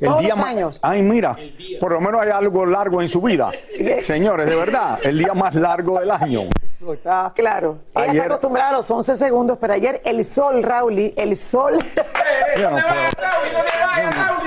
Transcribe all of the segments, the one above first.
El Todos día los más- años. Ay, mira, por lo menos hay algo largo en su vida. Señores, de verdad, el día más largo del año. Eso está. Claro, ella Ayer- está acostumbrada a los 11 segundos, pero ayer el sol, Raúl, el sol,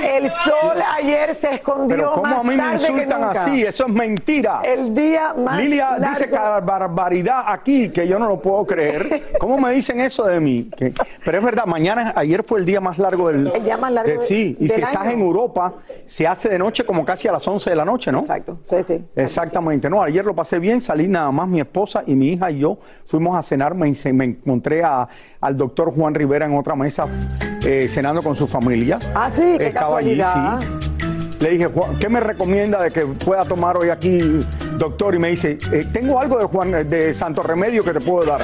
el sol ayer se escondió Pero ¿cómo más a mí me tarde que insultan nunca. así? Eso es mentira. El día más Lilia largo. dice cada barbaridad aquí que yo no lo puedo creer. ¿Cómo me dicen eso de mí? Que- pero es verdad, mañana, ayer fue el día más largo del. El día más largo de- de- Sí, y del si estás en Europa, se hace de noche como casi a las 11 de la noche, ¿no? Exacto, sí, sí. Exactamente, no, ayer lo pasé bien, salí nada más mi esposa y mi hija y yo fuimos a cenar, me, me encontré a- al doctor Juan Rivera en otra mesa eh, cenando con su familia. Ah, sí, qué Estaba allí, sí. Le dije, "Juan, ¿qué me recomienda de que pueda tomar hoy aquí, doctor? Y me dice, "Eh, tengo algo de Juan de Santo Remedio que te puedo dar.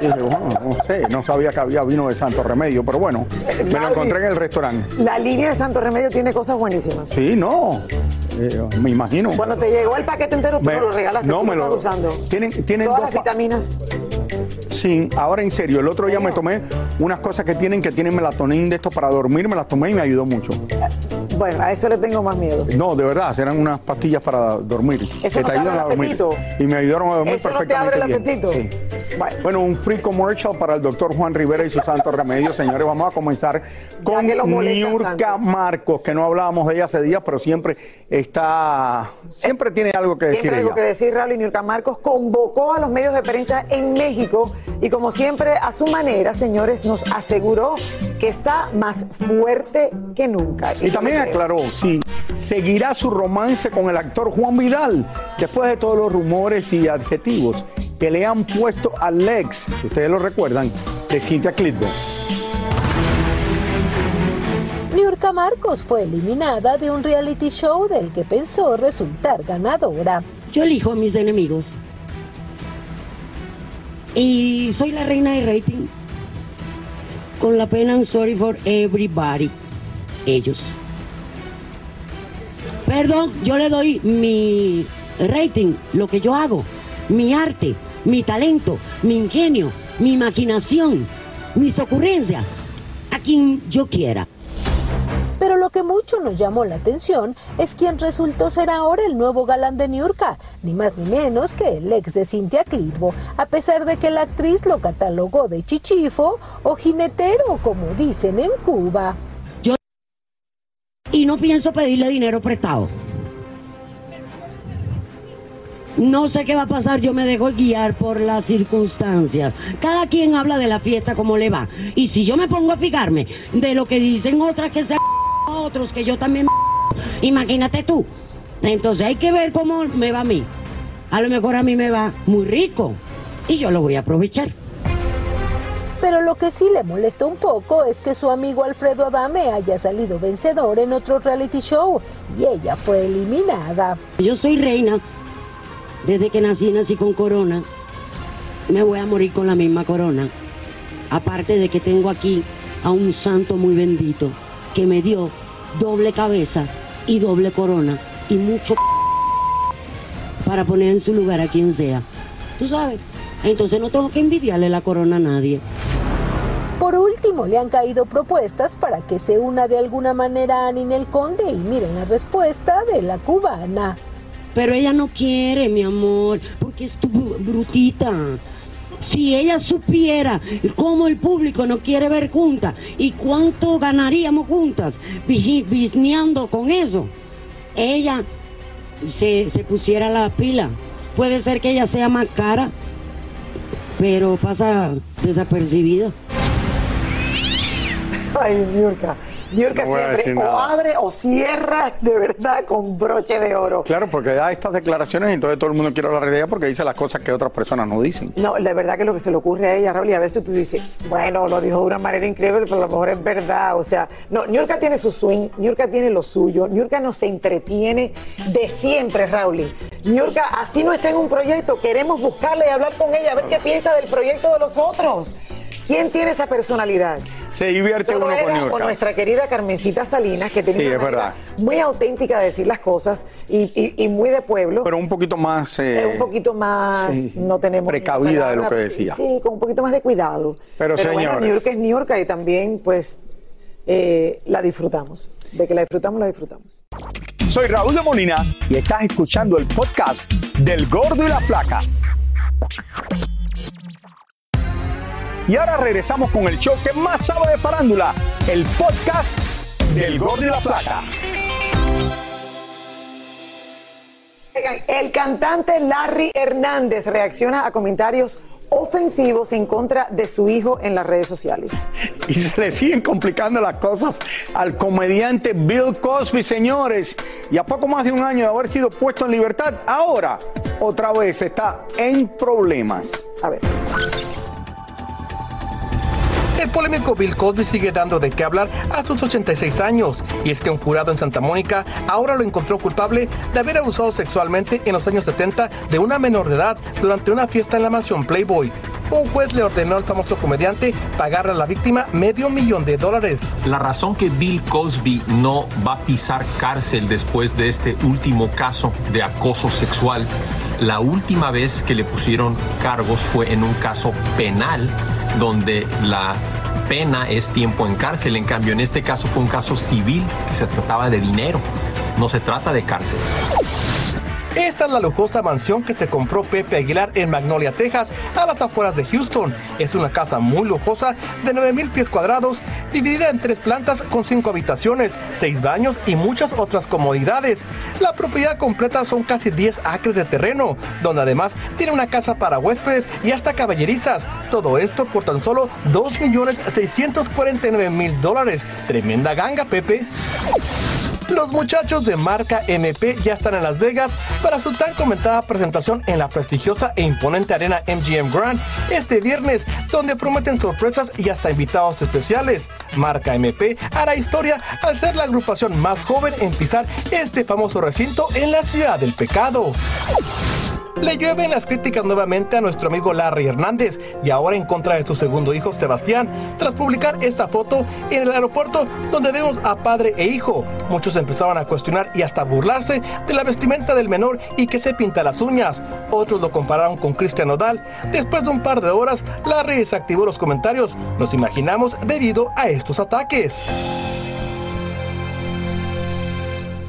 Y dije, bueno, no sé, no sabía que había vino de Santo Remedio, pero bueno, me lo encontré en el restaurante. La línea de Santo Remedio tiene cosas buenísimas. Sí, no, eh, me imagino. Cuando te llegó el paquete entero, tú Me- lo regalaste, no, tú me lo usando. Tienen- tienen Todas dos las vitaminas. Sí, ahora en serio, el otro día me tomé unas cosas que tienen que tienen melatonina de esto para dormir, me las tomé y me ayudó mucho. Bueno, a eso le tengo más miedo. No, de verdad, eran unas pastillas para dormir. que no te abre el apetito. Y me ayudaron a dormir ¿Eso no te abre el perfectamente apetito? Sí. Bueno. Bueno, un free commercial para el doctor Juan Rivera y su santo remedio. Señores, vamos a comenzar con Niurka tanto. Marcos, que no hablábamos de ella hace días, pero siempre está, siempre tiene algo que decir Siempre algo ella. que decir, Raúl y Nurka Marcos convocó a los medios de prensa en México y como siempre, a su manera, señores, nos aseguró que está más fuerte que nunca. Y también aclaró si seguirá su romance con el actor Juan Vidal después de todos los rumores y adjetivos que le han puesto al ex, ustedes lo recuerdan, de Cynthia Clitbo. Niurka Marcos fue eliminada de un reality show del que pensó resultar ganadora. Yo elijo a mis enemigos. Y soy la reina de rating. Con la pena I'm sorry for everybody. Ellos. Perdón, yo le doy mi rating, lo que yo hago, mi arte, mi talento, mi ingenio, mi maquinación, mis ocurrencias, a quien yo quiera. Pero lo que mucho nos llamó la atención es quien resultó ser ahora el nuevo galán de Niurka, ni más ni menos que el ex de Cintia Clitbo, a pesar de que la actriz lo catalogó de chichifo o jinetero, como dicen en Cuba. y no pienso pedirle dinero prestado. No sé qué va a pasar, yo me dejo guiar por las circunstancias. Cada quien habla de la fiesta como le va. Y si yo me pongo a fijarme de lo que dicen otras que se otros que yo también imagínate tú. Entonces hay que ver cómo me va a mí. A lo mejor a mí me va muy rico y yo lo voy a aprovechar. Pero lo que sí le molesta un poco es que su amigo Alfredo Adame haya salido vencedor en otro reality show y ella fue eliminada. Yo soy reina. Desde que nací, nací con corona. Me voy a morir con la misma corona. Aparte de que tengo aquí a un santo muy bendito que me dio doble cabeza y doble corona y mucho para poner en su lugar a quien sea. Tú sabes. Entonces no tengo que envidiarle la corona a nadie. Por último, le han caído propuestas para que se una de alguna manera a Ninel Conde y miren la respuesta de la cubana. Pero ella no quiere, mi amor, porque es tu bru- brutita. Si ella supiera cómo el público no quiere ver juntas y cuánto ganaríamos juntas bisneando con eso, ella se, se pusiera la pila. Puede ser que ella sea más cara, pero pasa desapercibida. Ay, Niurka. No a siempre o abre o cierra de verdad con broche de oro. Claro, porque da estas declaraciones y entonces todo el mundo quiere hablar de ella porque dice las cosas que otras personas no dicen. No, la verdad que lo que se le ocurre a ella, Raúl, y a veces tú dices, bueno, lo dijo de una manera increíble, pero a lo mejor es verdad. O sea, no, Niurka tiene su swing, Niurka tiene lo suyo, Niurka nos entretiene de siempre, Raúl. Niurka, así no está en un proyecto, queremos buscarla y hablar con ella, a ver qué piensa del proyecto de los otros. ¿Quién tiene esa personalidad? Se divierte Solo uno con era o Niurka. nuestra querida Carmencita Salinas, que tiene Sí, una manera verdad. muy auténtica de decir las cosas y, y- y muy de pueblo. Pero un poquito más... eh, Es un poquito más, sí, no tenemos precavida de lo que decía. Sí, con un poquito más de cuidado. Pero, bueno, señores. New York es New York y también, pues, eh, la disfrutamos. De que la disfrutamos, la disfrutamos. Soy Raúl de Molina y estás escuchando el podcast del Gordo y la Flaca. Y ahora regresamos con el show que más sabe de farándula, el podcast del Gordo y la. Oigan, El cantante Larry Hernández reacciona a comentarios ofensivos en contra de su hijo en las redes sociales. Y se le siguen complicando las cosas al comediante Bill Cosby, señores. Y a poco más de un año de haber sido puesto en libertad, ahora otra vez está en problemas. A ver. El polémico Bill Cosby sigue dando de qué hablar a sus 86 años, y es que un jurado en Santa Mónica ahora lo encontró culpable de haber abusado sexualmente en los años 70 de una menor de edad durante una fiesta en la mansión Playboy. Un juez le ordenó al famoso comediante pagarle a la víctima medio millón de dólares. La razón que Bill Cosby no va a pisar cárcel después de este último caso de acoso sexual, la última vez que le pusieron cargos fue en un caso penal donde la pena es tiempo en cárcel. En cambio, en este caso fue un caso civil que se trataba de dinero, no se trata de cárcel. Esta es la lujosa mansión que se compró Pepe Aguilar en Magnolia, Texas, a las afueras de Houston. Es una casa muy lujosa de 9000 pies cuadrados, dividida en tres plantas con cinco habitaciones, seis baños y muchas otras comodidades. La propiedad completa son casi 10 acres de terreno, donde además tiene una casa para huéspedes y hasta caballerizas. Todo esto por tan solo 2.649.000 dólares. Tremenda ganga, Pepe. Los muchachos de marca MP ya están en Las Vegas para su tan comentada presentación en la prestigiosa e imponente arena MGM Grand este viernes, donde prometen sorpresas y hasta invitados especiales. Marca MP hará historia al ser la agrupación más joven en pisar este famoso recinto en la ciudad del pecado. Le llueven las críticas nuevamente a nuestro amigo Larry Hernández y ahora en contra de su segundo hijo Sebastián, tras publicar esta foto en el aeropuerto donde vemos a padre e hijo. Muchos empezaban a cuestionar y hasta burlarse de la vestimenta del menor y que se pinta las uñas. Otros lo compararon con Cristian Nodal. Después de un par de horas, Larry desactivó los comentarios. Nos imaginamos debido a estos ataques.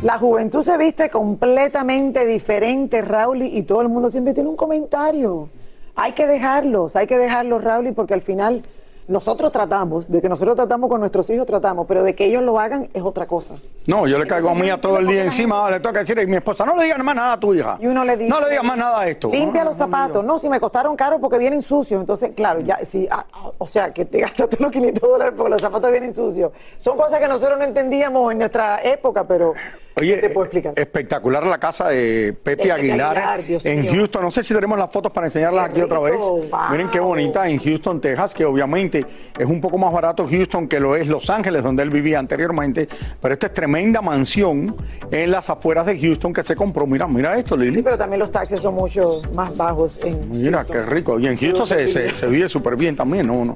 La juventud se viste completamente diferente, Raúl, y todo el mundo siempre tiene un comentario. Hay que dejarlos, hay que dejarlos, Raúl, porque al final nosotros tratamos, de que nosotros tratamos con nuestros hijos, tratamos, pero de que ellos lo hagan es otra cosa. No, yo le caigo a mí a todo el día encima, le toca decir a mi esposa, no le digas más nada a tu hija. Y uno le dice. No le digas más nada a esto. Limpia los zapatos. No, si me costaron caro porque vienen sucios. Entonces, claro, ya, sí, ah, ah, o sea, que te gastaste los 500 dólares porque los zapatos vienen sucios. Son cosas que nosotros no entendíamos en nuestra época, pero. Oye, ¿qué te puedo explicar? espectacular la casa de Pepe De Aguilar, en. Houston. No sé si tenemos las fotos para enseñarlas Qué aquí otra vez. wow. Miren qué bonita en Houston, Texas, que obviamente es un poco más barato Houston que lo es Los Ángeles, donde él vivía anteriormente. Pero esta es tremenda mansión en las afueras de Houston que se compró. Mira, mira esto, Sí, Lili. pero también los taxis son mucho más bajos en. Mira, Houston. qué rico. Y en Houston se, se, se vive súper bien también, ¿no? no.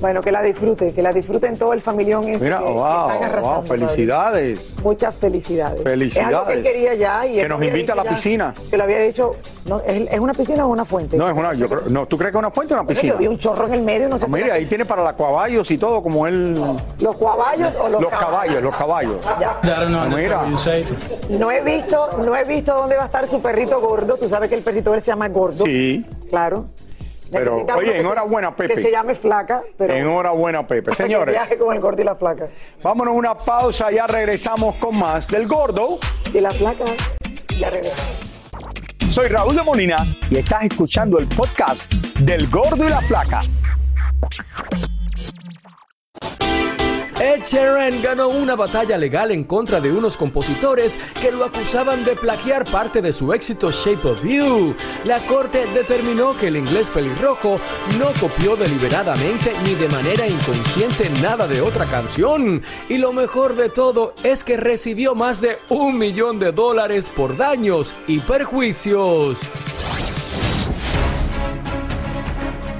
Bueno, que la disfrute, que la disfruten todo el familión ese Mira, que, que wow, están arrasando, wow, felicidades. Muchas felicidades. Felicidades. Es algo que él quería ya y Que nos invite a la ya- piscina. Que lo había dicho, no, ¿es, es una piscina o una fuente? No, es una, yo creo, no, ¿tú crees que es una fuente o una Bueno, piscina? Yo vi un chorro en el medio, no sé Ah, era- ahí tiene para la caballos y todo, como él. los caballos o los, Los caballos, los caballos. Ya. Mira. No he visto, no he visto dónde va a estar su perrito gordo. Tú sabes que el perrito él se llama gordo. Sí. Claro. Pero, oye, enhorabuena, Pepe. Que se llame flaca, pero. Enhorabuena, Pepe. Señores, viaje con el gordo y la flaca. vámonos a una pausa, ya regresamos con más del gordo. Y la flaca, ya regresamos. Soy Raúl de Molina y estás escuchando el podcast del gordo y la flaca. Ed Sheeran ganó una batalla legal en contra de unos compositores que lo acusaban de plagiar parte de su éxito Shape of You. La corte determinó que el inglés pelirrojo no copió deliberadamente ni de manera inconsciente nada de otra canción. Y lo mejor de todo es que recibió más de un millón de dólares por daños y perjuicios.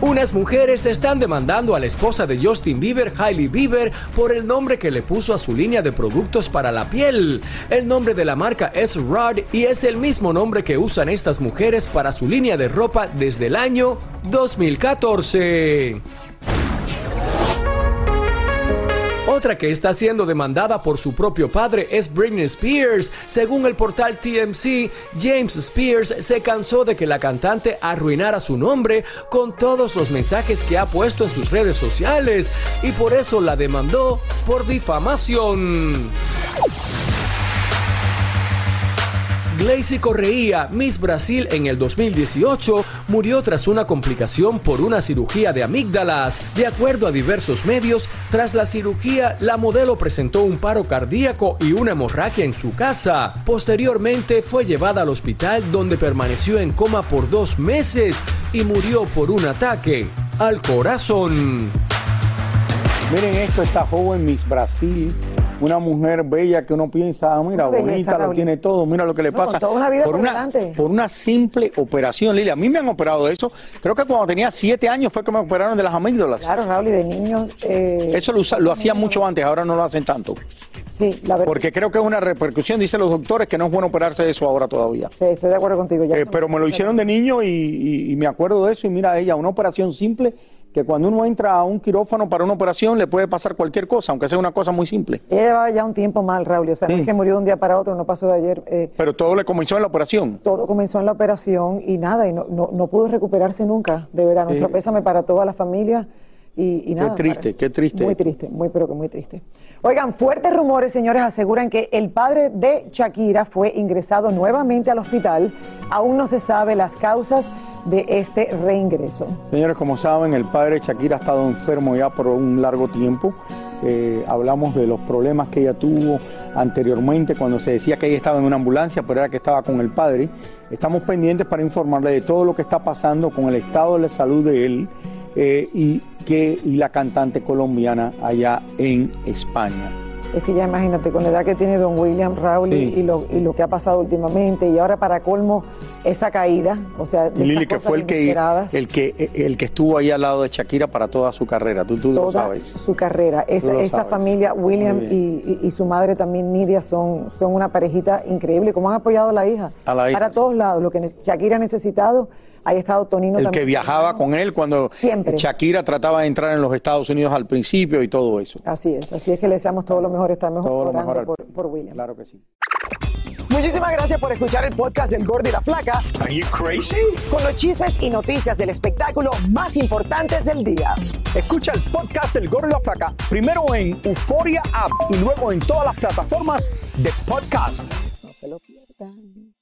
Unas mujeres están demandando a la esposa de Justin Bieber, Hailey Bieber, por el nombre que le puso a su línea de productos para la piel. El nombre de la marca es Rod y es el mismo nombre que usan estas mujeres para su línea de ropa desde el año 2014. Otra que está siendo demandada por su propio padre es Britney Spears. Según el portal TMC, James Spears se cansó de que la cantante arruinara su nombre con todos los mensajes que ha puesto en sus redes sociales y por eso la demandó por difamación. Glacy Correia, Miss Brasil en el 2018, murió tras una complicación por una cirugía de amígdalas. De acuerdo a diversos medios, tras la cirugía, la modelo presentó un paro cardíaco y una hemorragia en su casa. Posteriormente fue llevada al hospital donde permaneció en coma por dos meses y murió por un ataque al corazón. Miren esto, esta joven Miss Brasil una mujer bella que uno piensa, ah, mira, bonita, lo tiene todo, mira lo que le pasa. Toda una vida por, por, una, por una simple operación, Lili. A mí me han operado de eso. Creo que cuando tenía siete años fue que me operaron de las amígdalas. Claro, Raúl, y de niños. Eh, eso lo, lo hacían mucho antes, ahora no lo hacen tanto. Sí, la verdad. Porque creo que es una repercusión, dicen los doctores, que no es bueno operarse de eso ahora todavía. Sí, estoy de acuerdo contigo. Ya Eh, pero me lo hicieron de niño y, y- y me acuerdo de eso. Y mira, ella, una operación simple, que cuando uno entra a un quirófano para una operación le puede pasar cualquier cosa, aunque sea una cosa muy simple. Ella llevaba ya un tiempo mal, Raúl. O sea, no Sí. es que murió de un día para otro, no pasó de ayer. eh, Pero todo le comenzó en la operación. todo comenzó en la operación y nada, y no, no, no pudo recuperarse nunca. De verdad, nuestro pésame para toda la familia. Y, y nada, triste, para- qué triste. Muy triste, muy, pero que muy triste. Oigan, fuertes rumores, señores, aseguran que el padre de Shakira fue ingresado nuevamente al hospital. Aún no se sabe las causas de este reingreso. Señores, como saben, el padre Shakira ha estado enfermo ya por un largo tiempo. Eh, hablamos de los problemas que ella tuvo anteriormente cuando se decía que ella estaba en una ambulancia, pero era que estaba con el padre. Estamos pendientes para informarle de todo lo que está pasando con el estado de salud de él eh, y, que, y la cantante colombiana allá en España. Es que ya imagínate, con la edad que tiene don William Raúl y- Sí. y, lo, y lo que ha pasado últimamente, y ahora para colmo, esa caída, o sea, de Y Lili, que fue el que, el, que, el que estuvo ahí al lado de Shakira para toda su carrera, tú, tú lo toda sabes. su carrera. Esa, lo esa familia, William y, y- y su madre también, Nidia, son, son una parejita increíble, como han apoyado a la hija. A la hija, para sí. todos lados, lo que Shakira ha necesitado, ahí ha estado Tonino El también. que viajaba con él cuando Siempre. Shakira trataba de entrar en los Estados Unidos al principio y todo eso. Así es, así es que le deseamos todo lo mejor, estamos Todo lo orando mejor al- por, por William. Claro que sí. Muchísimas gracias por escuchar el podcast del Gordo y la Flaca. Are you crazy? Con los chismes y noticias del espectáculo más importantes del día. Escucha el podcast del Gordo y la Flaca primero en Euforia App y luego en todas las plataformas de podcast. No se lo pierdan.